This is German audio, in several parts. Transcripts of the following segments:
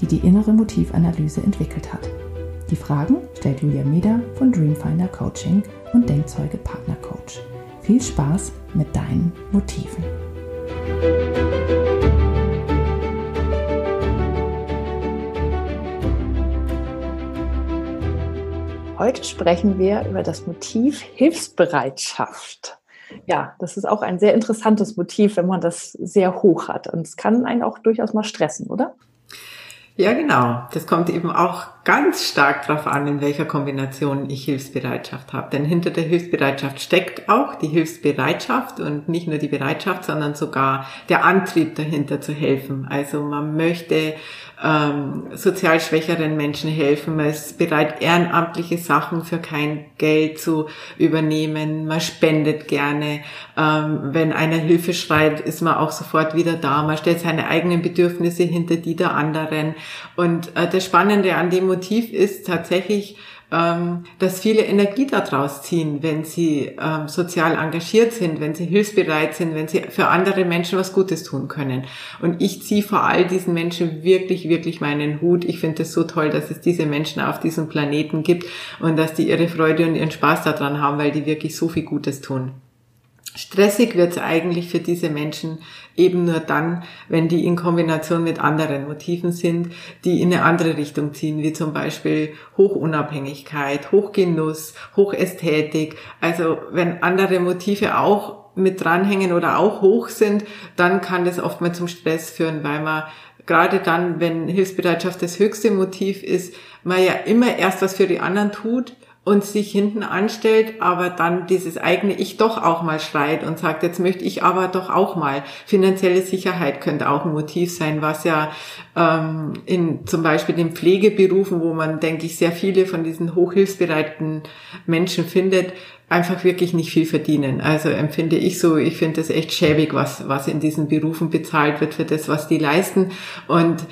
die die innere Motivanalyse entwickelt hat. Die Fragen stellt Julia Meder von Dreamfinder Coaching und Denkzeuge Partner Coach. Viel Spaß mit deinen Motiven. Heute sprechen wir über das Motiv Hilfsbereitschaft. Ja, das ist auch ein sehr interessantes Motiv, wenn man das sehr hoch hat. Und es kann einen auch durchaus mal stressen, oder? Ja, genau. Das kommt eben auch ganz stark darauf an, in welcher Kombination ich Hilfsbereitschaft habe. Denn hinter der Hilfsbereitschaft steckt auch die Hilfsbereitschaft und nicht nur die Bereitschaft, sondern sogar der Antrieb dahinter zu helfen. Also man möchte ähm, sozial schwächeren Menschen helfen. Man ist bereit, ehrenamtliche Sachen für kein Geld zu übernehmen. Man spendet gerne. Ähm, wenn einer Hilfe schreit, ist man auch sofort wieder da. Man stellt seine eigenen Bedürfnisse hinter die der anderen. Und äh, das Spannende an dem Motiv ist tatsächlich, ähm, dass viele Energie daraus ziehen, wenn sie ähm, sozial engagiert sind, wenn sie hilfsbereit sind, wenn sie für andere Menschen was Gutes tun können. Und ich ziehe vor all diesen Menschen wirklich, wirklich meinen Hut. Ich finde es so toll, dass es diese Menschen auf diesem Planeten gibt und dass die ihre Freude und ihren Spaß daran haben, weil die wirklich so viel Gutes tun. Stressig wird es eigentlich für diese Menschen eben nur dann, wenn die in Kombination mit anderen Motiven sind, die in eine andere Richtung ziehen, wie zum Beispiel Hochunabhängigkeit, Hochgenuss, Hochästhetik. Also wenn andere Motive auch mit dranhängen oder auch hoch sind, dann kann das oft mal zum Stress führen, weil man gerade dann, wenn Hilfsbereitschaft das höchste Motiv ist, man ja immer erst was für die anderen tut, und sich hinten anstellt, aber dann dieses eigene Ich doch auch mal schreit und sagt, jetzt möchte ich aber doch auch mal. Finanzielle Sicherheit könnte auch ein Motiv sein, was ja ähm, in zum Beispiel den Pflegeberufen, wo man, denke ich, sehr viele von diesen hochhilfsbereiten Menschen findet, einfach wirklich nicht viel verdienen. Also empfinde ich so, ich finde das echt schäbig, was, was in diesen Berufen bezahlt wird für das, was die leisten. Und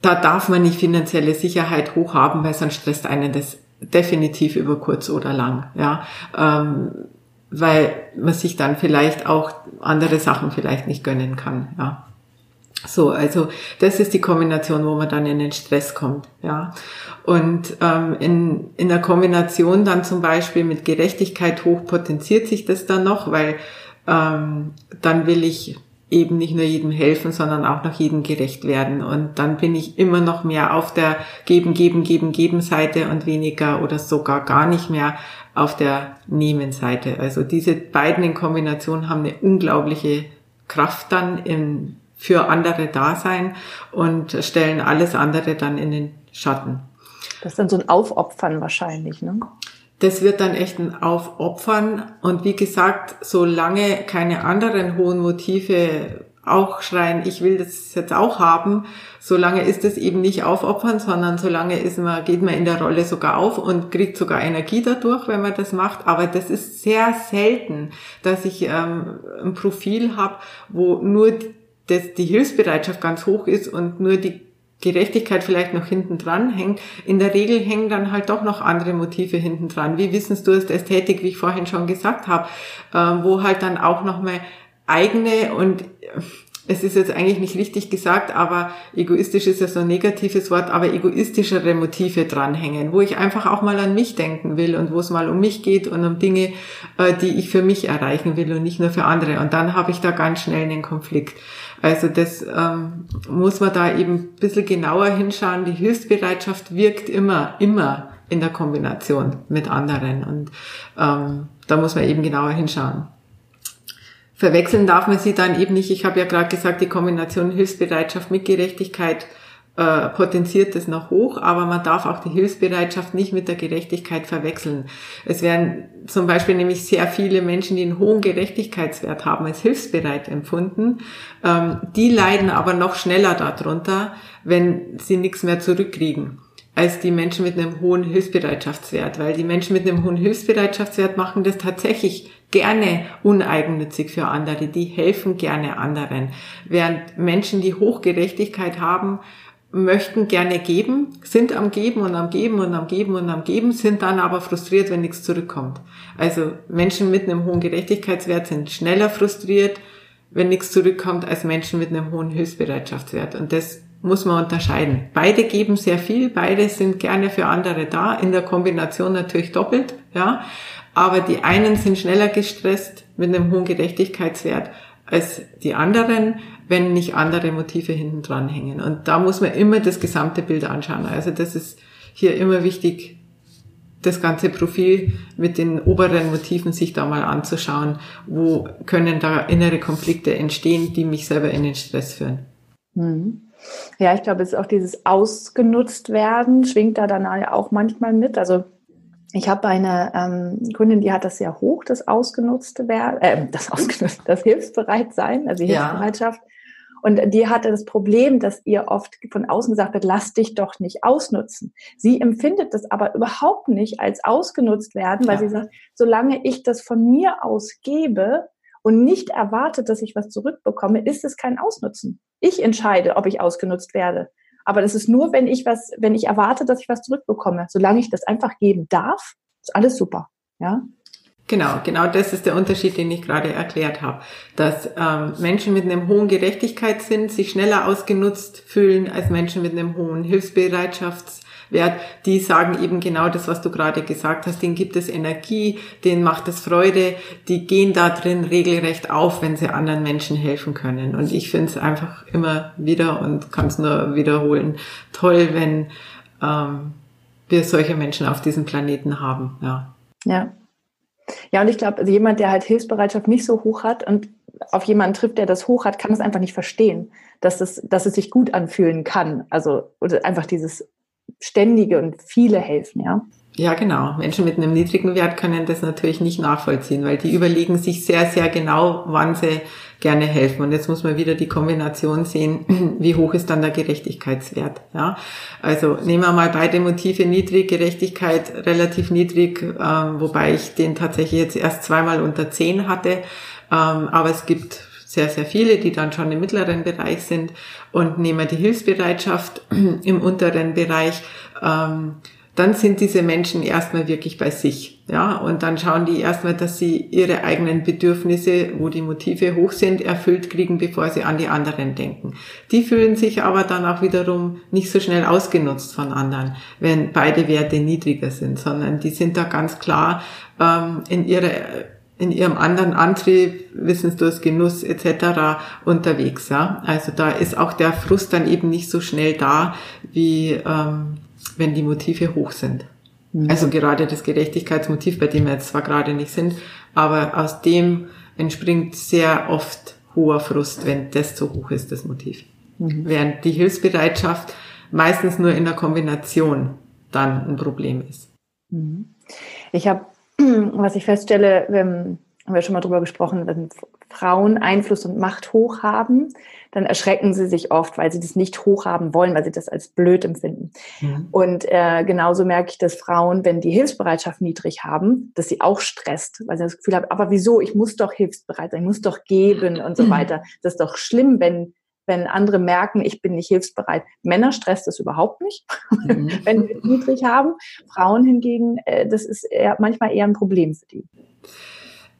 da darf man nicht finanzielle Sicherheit hoch haben, weil sonst stresst einen das definitiv über kurz oder lang, ja, ähm, weil man sich dann vielleicht auch andere Sachen vielleicht nicht gönnen kann, ja. So, also das ist die Kombination, wo man dann in den Stress kommt, ja. Und ähm, in, in der Kombination dann zum Beispiel mit Gerechtigkeit hoch potenziert sich das dann noch, weil ähm, dann will ich eben nicht nur jedem helfen, sondern auch noch jedem gerecht werden. Und dann bin ich immer noch mehr auf der Geben, Geben, Geben, Geben Seite und weniger oder sogar gar nicht mehr auf der Nehmen Seite. Also diese beiden in Kombination haben eine unglaubliche Kraft dann im, für andere Dasein und stellen alles andere dann in den Schatten. Das ist dann so ein Aufopfern wahrscheinlich, ne? Das wird dann echt ein Aufopfern. Und wie gesagt, solange keine anderen hohen Motive auch schreien, ich will das jetzt auch haben, solange ist es eben nicht aufopfern, sondern solange ist man, geht man in der Rolle sogar auf und kriegt sogar Energie dadurch, wenn man das macht. Aber das ist sehr selten, dass ich ähm, ein Profil habe, wo nur das, die Hilfsbereitschaft ganz hoch ist und nur die Gerechtigkeit vielleicht noch hinten dran hängt. In der Regel hängen dann halt doch noch andere Motive hinten dran, wie Wissensdurst, Ästhetik, wie ich vorhin schon gesagt habe, äh, wo halt dann auch noch mal eigene und es ist jetzt eigentlich nicht richtig gesagt, aber egoistisch ist ja so ein negatives Wort, aber egoistischere Motive dranhängen, wo ich einfach auch mal an mich denken will und wo es mal um mich geht und um Dinge, äh, die ich für mich erreichen will und nicht nur für andere. Und dann habe ich da ganz schnell einen Konflikt. Also das ähm, muss man da eben ein bisschen genauer hinschauen. Die Hilfsbereitschaft wirkt immer, immer in der Kombination mit anderen. Und ähm, da muss man eben genauer hinschauen. Verwechseln darf man sie dann eben nicht. Ich habe ja gerade gesagt, die Kombination Hilfsbereitschaft mit Gerechtigkeit äh, potenziert es noch hoch, aber man darf auch die Hilfsbereitschaft nicht mit der Gerechtigkeit verwechseln. Es werden zum Beispiel nämlich sehr viele Menschen, die einen hohen Gerechtigkeitswert haben, als hilfsbereit empfunden. Ähm, die leiden aber noch schneller darunter, wenn sie nichts mehr zurückkriegen. als die Menschen mit einem hohen Hilfsbereitschaftswert, weil die Menschen mit einem hohen Hilfsbereitschaftswert machen das tatsächlich gerne uneigennützig für andere, die helfen gerne anderen, während Menschen, die Hochgerechtigkeit haben, möchten gerne geben, sind am Geben und am Geben und am Geben und am Geben, sind dann aber frustriert, wenn nichts zurückkommt. Also Menschen mit einem hohen Gerechtigkeitswert sind schneller frustriert, wenn nichts zurückkommt, als Menschen mit einem hohen Hilfsbereitschaftswert. Und das muss man unterscheiden. Beide geben sehr viel, beide sind gerne für andere da, in der Kombination natürlich doppelt, ja. Aber die einen sind schneller gestresst mit einem hohen Gerechtigkeitswert als die anderen, wenn nicht andere Motive hinten dran hängen. Und da muss man immer das gesamte Bild anschauen. Also das ist hier immer wichtig, das ganze Profil mit den oberen Motiven sich da mal anzuschauen. Wo können da innere Konflikte entstehen, die mich selber in den Stress führen? Mhm. Ja, ich glaube, es ist auch dieses Ausgenutzt werden, schwingt da dann auch manchmal mit. Also ich habe eine ähm, Kundin, die hat das sehr hoch, das ausgenutzte werden, äh, das ausgenutzte, das Hilfsbereitsein, also die ja. Und die hatte das Problem, dass ihr oft von außen gesagt wird, lass dich doch nicht ausnutzen. Sie empfindet das aber überhaupt nicht als ausgenutzt werden, weil ja. sie sagt, solange ich das von mir aus gebe und nicht erwartet, dass ich was zurückbekomme, ist es kein Ausnutzen. Ich entscheide, ob ich ausgenutzt werde. Aber das ist nur, wenn ich was, wenn ich erwarte, dass ich was zurückbekomme. Solange ich das einfach geben darf, ist alles super. Ja. Genau, genau das ist der Unterschied, den ich gerade erklärt habe. Dass ähm, Menschen mit einem hohen Gerechtigkeitssinn sich schneller ausgenutzt fühlen als Menschen mit einem hohen Hilfsbereitschafts Wert, die sagen eben genau das, was du gerade gesagt hast, denen gibt es Energie, denen macht es Freude, die gehen da drin regelrecht auf, wenn sie anderen Menschen helfen können. Und ich finde es einfach immer wieder und kann es nur wiederholen, toll, wenn ähm, wir solche Menschen auf diesem Planeten haben. Ja. Ja. Ja, und ich glaube, also jemand, der halt Hilfsbereitschaft nicht so hoch hat und auf jemanden trifft, der das hoch hat, kann es einfach nicht verstehen, dass es, dass es sich gut anfühlen kann. Also oder einfach dieses ständige und viele helfen, ja. Ja, genau. Menschen mit einem niedrigen Wert können das natürlich nicht nachvollziehen, weil die überlegen sich sehr, sehr genau, wann sie gerne helfen. Und jetzt muss man wieder die Kombination sehen, wie hoch ist dann der Gerechtigkeitswert. Ja, also nehmen wir mal beide Motive niedrig, Gerechtigkeit relativ niedrig, ähm, wobei ich den tatsächlich jetzt erst zweimal unter zehn hatte. Ähm, aber es gibt sehr, sehr viele, die dann schon im mittleren Bereich sind. Und nehmen wir die Hilfsbereitschaft im unteren Bereich, ähm, dann sind diese Menschen erstmal wirklich bei sich. Ja, und dann schauen die erstmal, dass sie ihre eigenen Bedürfnisse, wo die Motive hoch sind, erfüllt kriegen, bevor sie an die anderen denken. Die fühlen sich aber dann auch wiederum nicht so schnell ausgenutzt von anderen, wenn beide Werte niedriger sind, sondern die sind da ganz klar ähm, in ihrer in ihrem anderen Antrieb, Wissensdurst, Genuss etc. unterwegs. Ja? Also da ist auch der Frust dann eben nicht so schnell da, wie ähm, wenn die Motive hoch sind. Mhm. Also gerade das Gerechtigkeitsmotiv, bei dem wir jetzt zwar gerade nicht sind, aber aus dem entspringt sehr oft hoher Frust, wenn das zu hoch ist, das Motiv. Mhm. Während die Hilfsbereitschaft meistens nur in der Kombination dann ein Problem ist. Mhm. Ich habe was ich feststelle, wenn, haben wir schon mal drüber gesprochen, Frauen Einfluss und Macht hoch haben, dann erschrecken sie sich oft, weil sie das nicht hoch haben wollen, weil sie das als blöd empfinden. Mhm. Und äh, genauso merke ich, dass Frauen, wenn die Hilfsbereitschaft niedrig haben, dass sie auch stresst, weil sie das Gefühl haben, aber wieso, ich muss doch hilfsbereit sein, ich muss doch geben und so weiter. Das ist doch schlimm, wenn wenn andere merken, ich bin nicht hilfsbereit. Männer stresst das überhaupt nicht, mhm. wenn wir niedrig haben. Frauen hingegen, äh, das ist eher, manchmal eher ein Problem für die.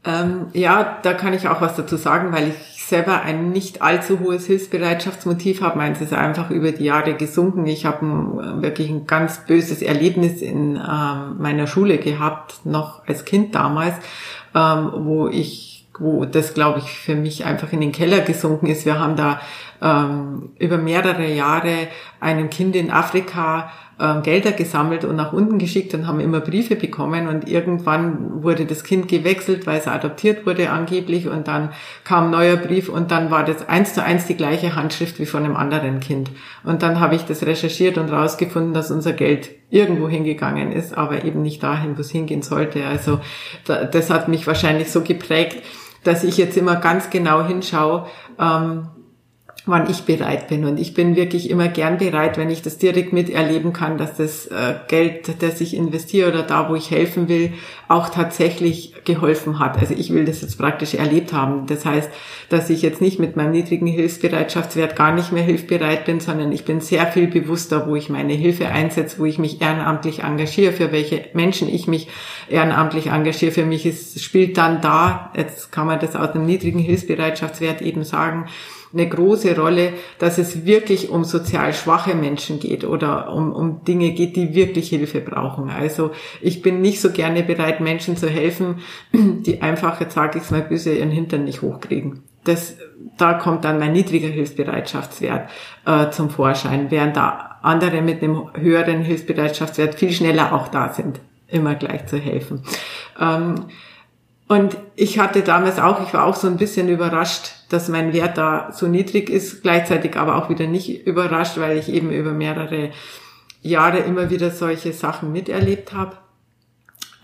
Ähm, ja, da kann ich auch was dazu sagen, weil ich selber ein nicht allzu hohes Hilfsbereitschaftsmotiv habe. Meins ist einfach über die Jahre gesunken. Ich habe ein, wirklich ein ganz böses Erlebnis in ähm, meiner Schule gehabt, noch als Kind damals, ähm, wo ich wo das, glaube ich, für mich einfach in den Keller gesunken ist. Wir haben da ähm, über mehrere Jahre einem Kind in Afrika ähm, Gelder gesammelt und nach unten geschickt und haben immer Briefe bekommen und irgendwann wurde das Kind gewechselt, weil es adoptiert wurde angeblich und dann kam neuer Brief und dann war das eins zu eins die gleiche Handschrift wie von einem anderen Kind. Und dann habe ich das recherchiert und rausgefunden, dass unser Geld irgendwo hingegangen ist, aber eben nicht dahin, wo es hingehen sollte. Also das hat mich wahrscheinlich so geprägt, dass ich jetzt immer ganz genau hinschaue, ähm, wann ich bereit bin. Und ich bin wirklich immer gern bereit, wenn ich das direkt miterleben kann, dass das äh, Geld, das ich investiere oder da, wo ich helfen will, auch tatsächlich geholfen hat. Also ich will das jetzt praktisch erlebt haben. Das heißt, dass ich jetzt nicht mit meinem niedrigen Hilfsbereitschaftswert gar nicht mehr hilfbereit bin, sondern ich bin sehr viel bewusster, wo ich meine Hilfe einsetze, wo ich mich ehrenamtlich engagiere, für welche Menschen ich mich ehrenamtlich engagiere. Für mich ist, spielt dann da, jetzt kann man das aus einem niedrigen Hilfsbereitschaftswert eben sagen, eine große Rolle, dass es wirklich um sozial schwache Menschen geht oder um, um Dinge geht, die wirklich Hilfe brauchen. Also ich bin nicht so gerne bereit, Menschen zu helfen, die einfach, jetzt sage ich es mal böse, ihren Hintern nicht hochkriegen. Das, da kommt dann mein niedriger Hilfsbereitschaftswert äh, zum Vorschein, während da andere mit einem höheren Hilfsbereitschaftswert viel schneller auch da sind, immer gleich zu helfen. Ähm, und ich hatte damals auch, ich war auch so ein bisschen überrascht, dass mein Wert da so niedrig ist, gleichzeitig aber auch wieder nicht überrascht, weil ich eben über mehrere Jahre immer wieder solche Sachen miterlebt habe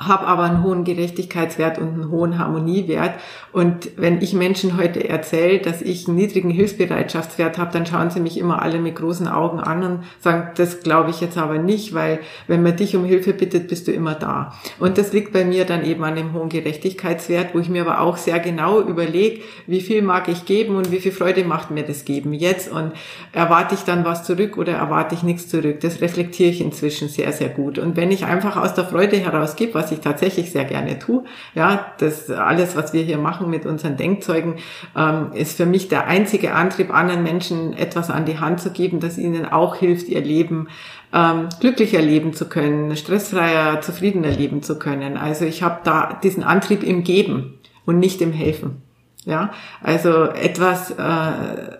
habe aber einen hohen Gerechtigkeitswert und einen hohen Harmoniewert. Und wenn ich Menschen heute erzähle, dass ich einen niedrigen Hilfsbereitschaftswert habe, dann schauen sie mich immer alle mit großen Augen an und sagen, das glaube ich jetzt aber nicht, weil wenn man dich um Hilfe bittet, bist du immer da. Und das liegt bei mir dann eben an dem hohen Gerechtigkeitswert, wo ich mir aber auch sehr genau überlege, wie viel mag ich geben und wie viel Freude macht mir das Geben jetzt und erwarte ich dann was zurück oder erwarte ich nichts zurück. Das reflektiere ich inzwischen sehr, sehr gut. Und wenn ich einfach aus der Freude heraus gebe, was ich tatsächlich sehr gerne tue. Ja, das alles, was wir hier machen mit unseren Denkzeugen, ähm, ist für mich der einzige Antrieb, anderen Menschen etwas an die Hand zu geben, das ihnen auch hilft, ihr Leben ähm, glücklicher leben zu können, stressfreier, zufriedener leben zu können. Also ich habe da diesen Antrieb im Geben und nicht im Helfen. Ja, also etwas äh,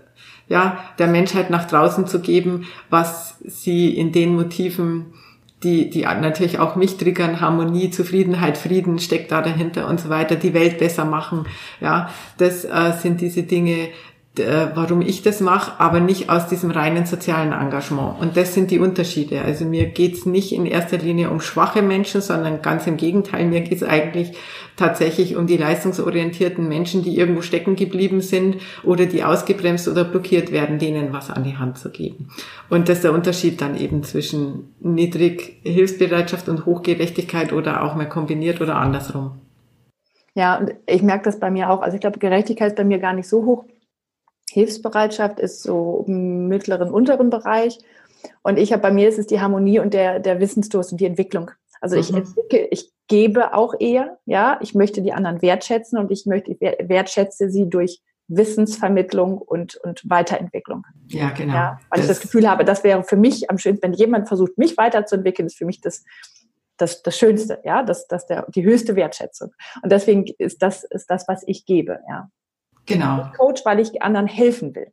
ja der Menschheit nach draußen zu geben, was sie in den Motiven die, die natürlich auch mich triggern, Harmonie, Zufriedenheit, Frieden steckt da dahinter und so weiter, die Welt besser machen. Ja, das äh, sind diese Dinge, warum ich das mache, aber nicht aus diesem reinen sozialen Engagement. Und das sind die Unterschiede. Also mir geht's nicht in erster Linie um schwache Menschen, sondern ganz im Gegenteil, mir geht's eigentlich tatsächlich um die leistungsorientierten Menschen, die irgendwo stecken geblieben sind oder die ausgebremst oder blockiert werden, denen was an die Hand zu geben. Und das ist der Unterschied dann eben zwischen niedrig Hilfsbereitschaft und Hochgerechtigkeit oder auch mal kombiniert oder andersrum. Ja, und ich merke das bei mir auch. Also ich glaube, Gerechtigkeit ist bei mir gar nicht so hoch Hilfsbereitschaft ist so im mittleren, unteren Bereich. Und ich habe bei mir ist es die Harmonie und der, der Wissensdurst und die Entwicklung. Also ich mhm. entwickle, ich gebe auch eher, ja, ich möchte die anderen wertschätzen und ich möchte, ich wertschätze sie durch Wissensvermittlung und, und Weiterentwicklung. Ja, genau. Ja, weil das ich das Gefühl habe, das wäre für mich am schönsten, wenn jemand versucht, mich weiterzuentwickeln, ist für mich das, das, das Schönste, ja, das, das der, die höchste Wertschätzung. Und deswegen ist das, ist das, was ich gebe, ja. Genau. Ich Coach, weil ich anderen helfen will.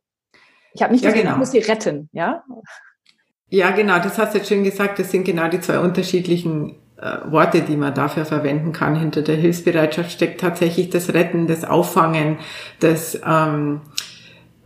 Ich habe nicht ja, genau. ich muss sie retten, ja? Ja, genau, das hast du jetzt schön gesagt. Das sind genau die zwei unterschiedlichen äh, Worte, die man dafür verwenden kann. Hinter der Hilfsbereitschaft steckt tatsächlich das Retten, das Auffangen, das ähm,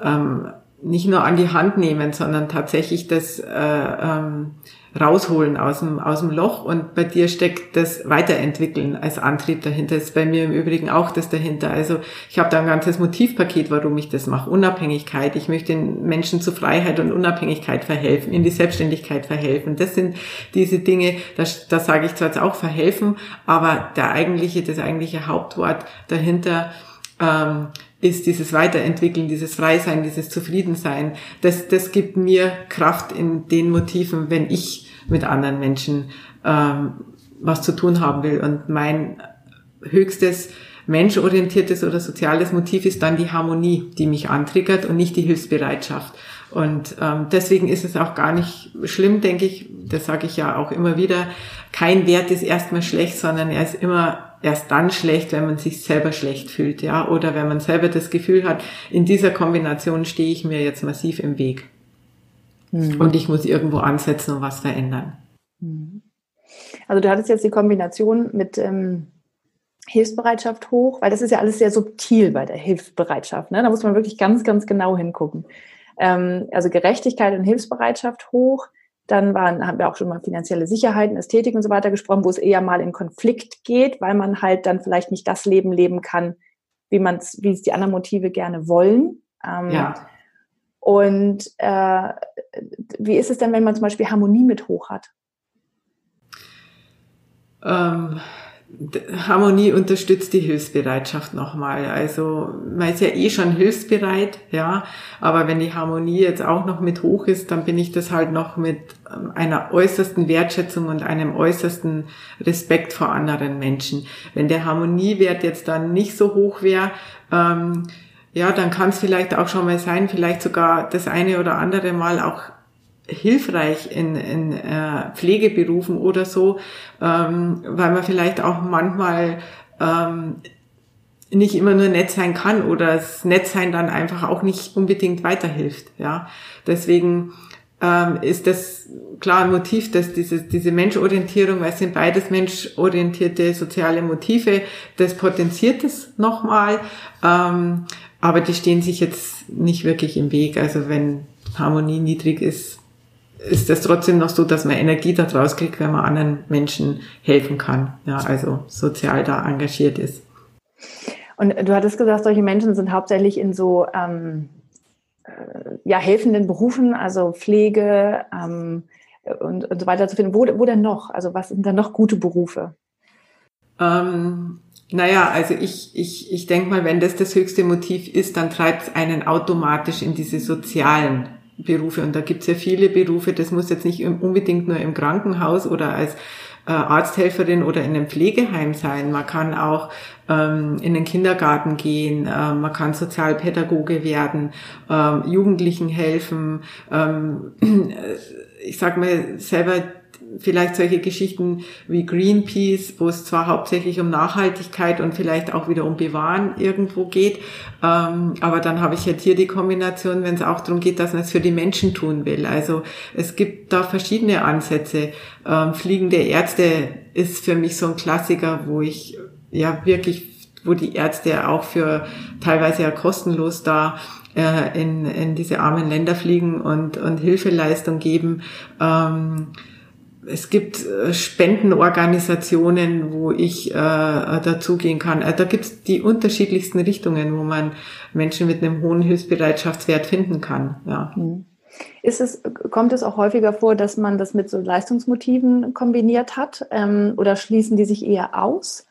ähm, nicht nur an die Hand nehmen, sondern tatsächlich das äh, ähm, rausholen aus dem, aus dem Loch und bei dir steckt das Weiterentwickeln als Antrieb dahinter. Das ist bei mir im Übrigen auch das dahinter. Also ich habe da ein ganzes Motivpaket, warum ich das mache. Unabhängigkeit. Ich möchte den Menschen zu Freiheit und Unabhängigkeit verhelfen, in die Selbstständigkeit verhelfen. Das sind diese Dinge, das, das sage ich zwar jetzt auch verhelfen, aber der eigentliche, das eigentliche Hauptwort dahinter ähm, ist dieses Weiterentwickeln, dieses Freisein, dieses Zufriedensein. Das, das gibt mir Kraft in den Motiven, wenn ich mit anderen Menschen ähm, was zu tun haben will. Und mein höchstes menschorientiertes oder soziales Motiv ist dann die Harmonie, die mich antriggert und nicht die Hilfsbereitschaft. Und ähm, deswegen ist es auch gar nicht schlimm, denke ich, das sage ich ja auch immer wieder, kein Wert ist erstmal schlecht, sondern er ist immer erst dann schlecht, wenn man sich selber schlecht fühlt, ja, oder wenn man selber das Gefühl hat, in dieser Kombination stehe ich mir jetzt massiv im Weg. Mhm. Und ich muss irgendwo ansetzen und was verändern. Mhm. Also du hattest jetzt die Kombination mit ähm, Hilfsbereitschaft hoch, weil das ist ja alles sehr subtil bei der Hilfsbereitschaft. Ne? Da muss man wirklich ganz, ganz genau hingucken. Ähm, also Gerechtigkeit und Hilfsbereitschaft hoch, dann waren, haben wir auch schon mal finanzielle Sicherheiten, Ästhetik und so weiter gesprochen, wo es eher mal in Konflikt geht, weil man halt dann vielleicht nicht das Leben leben kann, wie man es, wie es die anderen Motive gerne wollen. Ähm, ja. Und äh, wie ist es denn, wenn man zum Beispiel Harmonie mit hoch hat? Ähm, Harmonie unterstützt die Hilfsbereitschaft nochmal. Also man ist ja eh schon hilfsbereit, ja, aber wenn die Harmonie jetzt auch noch mit hoch ist, dann bin ich das halt noch mit ähm, einer äußersten Wertschätzung und einem äußersten Respekt vor anderen Menschen. Wenn der Harmoniewert jetzt dann nicht so hoch wäre, ähm, ja, dann kann es vielleicht auch schon mal sein, vielleicht sogar das eine oder andere Mal auch hilfreich in, in äh, Pflegeberufen oder so, ähm, weil man vielleicht auch manchmal ähm, nicht immer nur nett sein kann oder das Nettsein dann einfach auch nicht unbedingt weiterhilft. Ja, deswegen ähm, ist das klar ein Motiv, dass dieses, diese Menschorientierung, weil es sind beides menschorientierte soziale Motive, das potenziert es nochmal, ähm, aber die stehen sich jetzt nicht wirklich im Weg. Also wenn Harmonie niedrig ist, ist das trotzdem noch so, dass man Energie daraus kriegt, wenn man anderen Menschen helfen kann. Ja, also sozial da engagiert ist. Und du hattest gesagt, solche Menschen sind hauptsächlich in so ähm, äh, ja, helfenden Berufen, also Pflege ähm, und, und so weiter zu finden. Wo, wo denn noch? Also was sind da noch gute Berufe? Ähm, naja, also ich, ich, ich denke mal, wenn das das höchste Motiv ist, dann treibt es einen automatisch in diese sozialen Berufe. Und da gibt's ja viele Berufe, das muss jetzt nicht unbedingt nur im Krankenhaus oder als äh, Arzthelferin oder in einem Pflegeheim sein. Man kann auch ähm, in den Kindergarten gehen, äh, man kann Sozialpädagoge werden, ähm, Jugendlichen helfen. Ähm, ich sag mir selber, vielleicht solche Geschichten wie Greenpeace, wo es zwar hauptsächlich um Nachhaltigkeit und vielleicht auch wieder um Bewahren irgendwo geht, ähm, aber dann habe ich jetzt hier die Kombination, wenn es auch darum geht, dass man es für die Menschen tun will. Also es gibt da verschiedene Ansätze. Ähm, Fliegende Ärzte ist für mich so ein Klassiker, wo ich ja wirklich wo die Ärzte auch für teilweise ja kostenlos da äh, in, in diese armen Länder fliegen und, und Hilfeleistung geben. Ähm, es gibt äh, Spendenorganisationen, wo ich äh, dazugehen kann. Also da gibt es die unterschiedlichsten Richtungen, wo man Menschen mit einem hohen Hilfsbereitschaftswert finden kann. Ja. Mhm. Ist es, kommt es auch häufiger vor, dass man das mit so Leistungsmotiven kombiniert hat ähm, oder schließen die sich eher aus?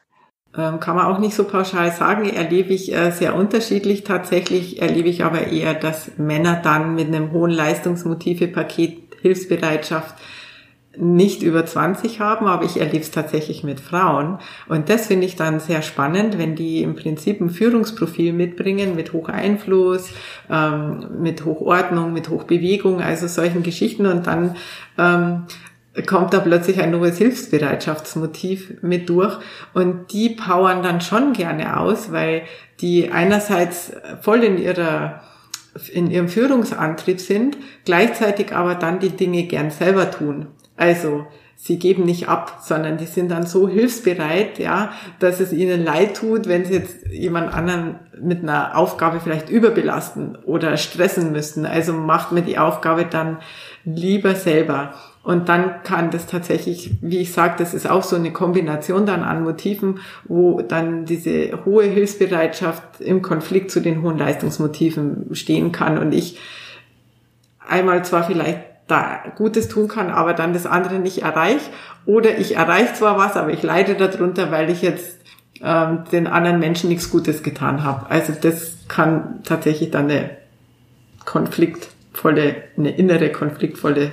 Ähm, kann man auch nicht so pauschal sagen, erlebe ich äh, sehr unterschiedlich. Tatsächlich erlebe ich aber eher, dass Männer dann mit einem hohen Leistungsmotive-Paket Hilfsbereitschaft nicht über 20 haben, aber ich erlebe es tatsächlich mit Frauen. Und das finde ich dann sehr spannend, wenn die im Prinzip ein Führungsprofil mitbringen mit hoch Einfluss, ähm, mit Hochordnung, mit Hochbewegung, also solchen Geschichten und dann ähm, kommt da plötzlich ein neues Hilfsbereitschaftsmotiv mit durch und die powern dann schon gerne aus, weil die einerseits voll in ihrer in ihrem Führungsantrieb sind, gleichzeitig aber dann die Dinge gern selber tun. Also sie geben nicht ab, sondern die sind dann so hilfsbereit, ja, dass es ihnen leid tut, wenn sie jetzt jemand anderen mit einer Aufgabe vielleicht überbelasten oder stressen müssen. Also macht mir die Aufgabe dann lieber selber. Und dann kann das tatsächlich, wie ich sage, das ist auch so eine Kombination dann an Motiven, wo dann diese hohe Hilfsbereitschaft im Konflikt zu den hohen Leistungsmotiven stehen kann. Und ich einmal zwar vielleicht da Gutes tun kann, aber dann das andere nicht erreiche. Oder ich erreiche zwar was, aber ich leide darunter, weil ich jetzt ähm, den anderen Menschen nichts Gutes getan habe. Also das kann tatsächlich dann eine konfliktvolle, eine innere konfliktvolle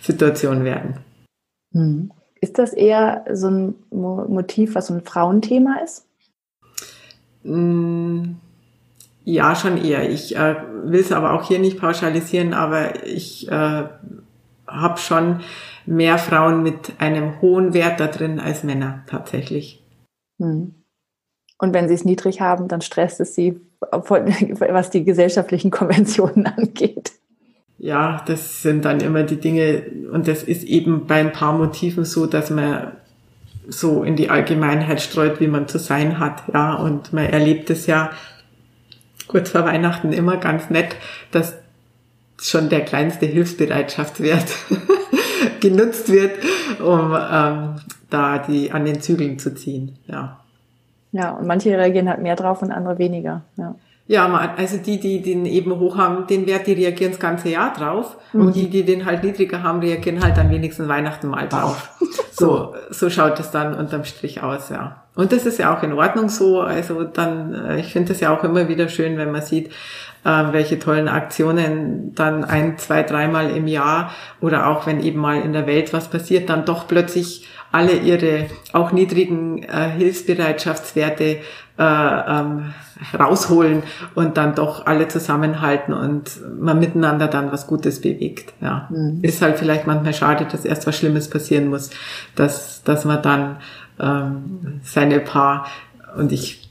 Situation werden. Hm. Ist das eher so ein Motiv, was so ein Frauenthema ist? Hm. Ja, schon eher. Ich äh, will es aber auch hier nicht pauschalisieren, aber ich äh, habe schon mehr Frauen mit einem hohen Wert da drin als Männer tatsächlich. Hm. Und wenn sie es niedrig haben, dann stresst es sie, was die gesellschaftlichen Konventionen angeht. Ja, das sind dann immer die Dinge, und das ist eben bei ein paar Motiven so, dass man so in die Allgemeinheit streut, wie man zu sein hat, ja, und man erlebt es ja kurz vor Weihnachten immer ganz nett, dass schon der kleinste Hilfsbereitschaftswert genutzt wird, um ähm, da die an den Zügeln zu ziehen. Ja. Ja, und manche reagieren halt mehr drauf und andere weniger. Ja. Ja, also die, die den eben hoch haben, den Wert, die reagieren das ganze Jahr drauf. Mhm. Und die, die den halt niedriger haben, reagieren halt am wenigsten Weihnachten mal drauf. so, so schaut es dann unterm Strich aus, ja. Und das ist ja auch in Ordnung so. Also dann, äh, ich finde es ja auch immer wieder schön, wenn man sieht, äh, welche tollen Aktionen dann ein, zwei, dreimal im Jahr oder auch wenn eben mal in der Welt was passiert, dann doch plötzlich alle ihre auch niedrigen äh, Hilfsbereitschaftswerte äh, ähm, rausholen und dann doch alle zusammenhalten und man miteinander dann was Gutes bewegt. Ja, mhm. ist halt vielleicht manchmal schade, dass erst was Schlimmes passieren muss, dass dass man dann ähm, seine Paar und ich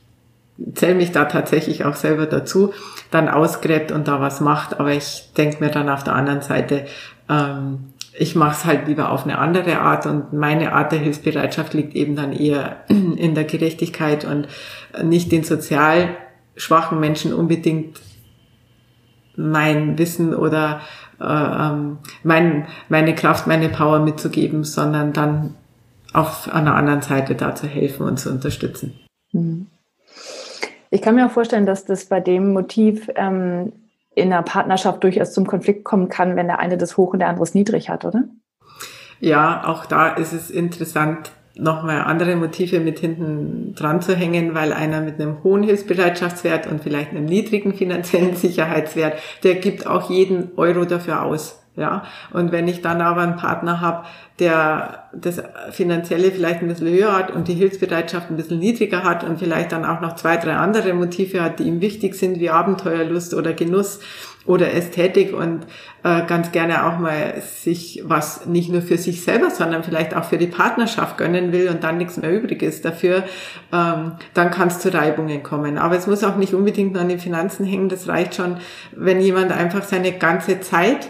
zähle mich da tatsächlich auch selber dazu, dann ausgräbt und da was macht. Aber ich denke mir dann auf der anderen Seite, ähm, ich mache es halt lieber auf eine andere Art und meine Art der Hilfsbereitschaft liegt eben dann eher in der Gerechtigkeit und nicht den sozial schwachen Menschen unbedingt mein Wissen oder äh, ähm, mein, meine Kraft, meine Power mitzugeben, sondern dann auf einer anderen Seite da zu helfen und zu unterstützen. Mhm. Ich kann mir auch vorstellen, dass das bei dem Motiv ähm, in einer Partnerschaft durchaus zum Konflikt kommen kann, wenn der eine das hoch und der andere es niedrig hat, oder? Ja, auch da ist es interessant, nochmal andere Motive mit hinten dran zu hängen, weil einer mit einem hohen Hilfsbereitschaftswert und vielleicht einem niedrigen finanziellen Sicherheitswert, der gibt auch jeden Euro dafür aus. Ja, und wenn ich dann aber einen Partner habe, der das Finanzielle vielleicht ein bisschen höher hat und die Hilfsbereitschaft ein bisschen niedriger hat und vielleicht dann auch noch zwei, drei andere Motive hat, die ihm wichtig sind, wie Abenteuerlust oder Genuss oder Ästhetik und äh, ganz gerne auch mal sich was nicht nur für sich selber, sondern vielleicht auch für die Partnerschaft gönnen will und dann nichts mehr übrig ist dafür, ähm, dann kann es zu Reibungen kommen. Aber es muss auch nicht unbedingt nur an den Finanzen hängen. Das reicht schon, wenn jemand einfach seine ganze Zeit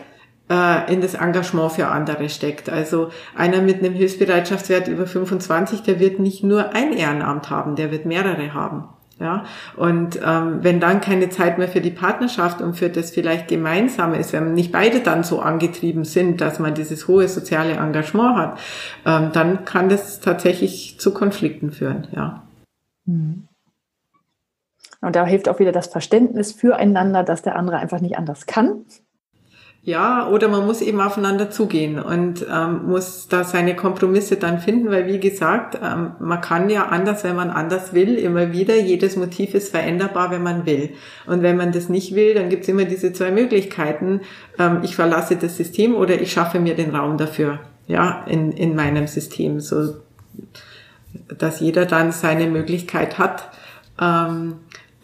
äh, in das Engagement für andere steckt. Also einer mit einem Hilfsbereitschaftswert über 25, der wird nicht nur ein Ehrenamt haben, der wird mehrere haben. Ja, und ähm, wenn dann keine Zeit mehr für die Partnerschaft und für das vielleicht Gemeinsame ist, wenn nicht beide dann so angetrieben sind, dass man dieses hohe soziale Engagement hat, ähm, dann kann das tatsächlich zu Konflikten führen. Ja. Mhm. Und da hilft auch wieder das Verständnis füreinander, dass der andere einfach nicht anders kann ja, oder man muss eben aufeinander zugehen und ähm, muss da seine Kompromisse dann finden, weil wie gesagt, ähm, man kann ja anders, wenn man anders will, immer wieder. Jedes Motiv ist veränderbar, wenn man will. Und wenn man das nicht will, dann gibt's immer diese zwei Möglichkeiten. Ähm, ich verlasse das System oder ich schaffe mir den Raum dafür, ja, in, in meinem System, so dass jeder dann seine Möglichkeit hat. Ähm,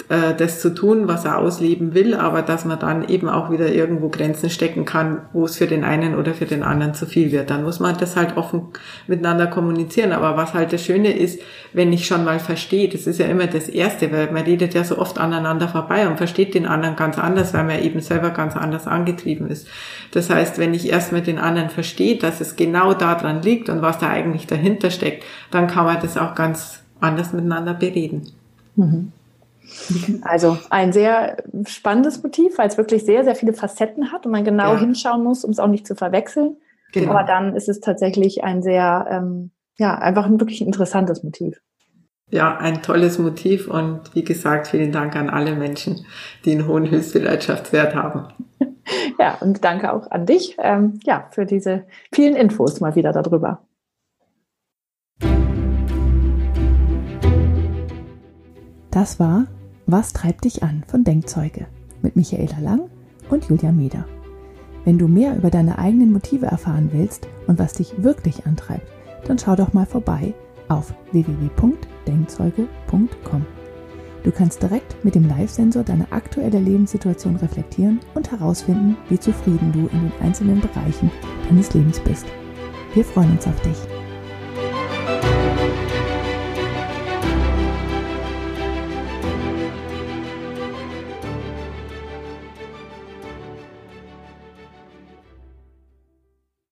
äh, das zu tun, was er ausleben will, aber dass man dann eben auch wieder irgendwo Grenzen stecken kann, wo es für den einen oder für den anderen zu viel wird. Dann muss man das halt offen miteinander kommunizieren. Aber was halt das Schöne ist, wenn ich schon mal verstehe, das ist ja immer das Erste, weil man redet ja so oft aneinander vorbei und versteht den anderen ganz anders, weil man eben selber ganz anders angetrieben ist. Das heißt, wenn ich erst mit den anderen verstehe, dass es genau daran liegt und was da eigentlich dahinter steckt, dann kann man das auch ganz anders miteinander bereden. Mhm. Also ein sehr spannendes Motiv, weil es wirklich sehr, sehr viele Facetten hat und man genau ja. hinschauen muss, um es auch nicht zu verwechseln. Genau. Aber dann ist es tatsächlich ein sehr, ähm, ja, einfach ein wirklich interessantes Motiv. Ja, ein tolles Motiv und wie gesagt, vielen Dank an alle Menschen, die einen hohen Hilfsbereitschaftswert haben. Ja, und danke auch an dich, ähm, ja, für diese vielen Infos mal wieder darüber. Das war was treibt dich an von Denkzeuge mit Michaela Lang und Julia Meder. Wenn du mehr über deine eigenen Motive erfahren willst und was dich wirklich antreibt, dann schau doch mal vorbei auf www.denkzeuge.com. Du kannst direkt mit dem Live-Sensor deine aktuelle Lebenssituation reflektieren und herausfinden, wie zufrieden du in den einzelnen Bereichen deines Lebens bist. Wir freuen uns auf dich.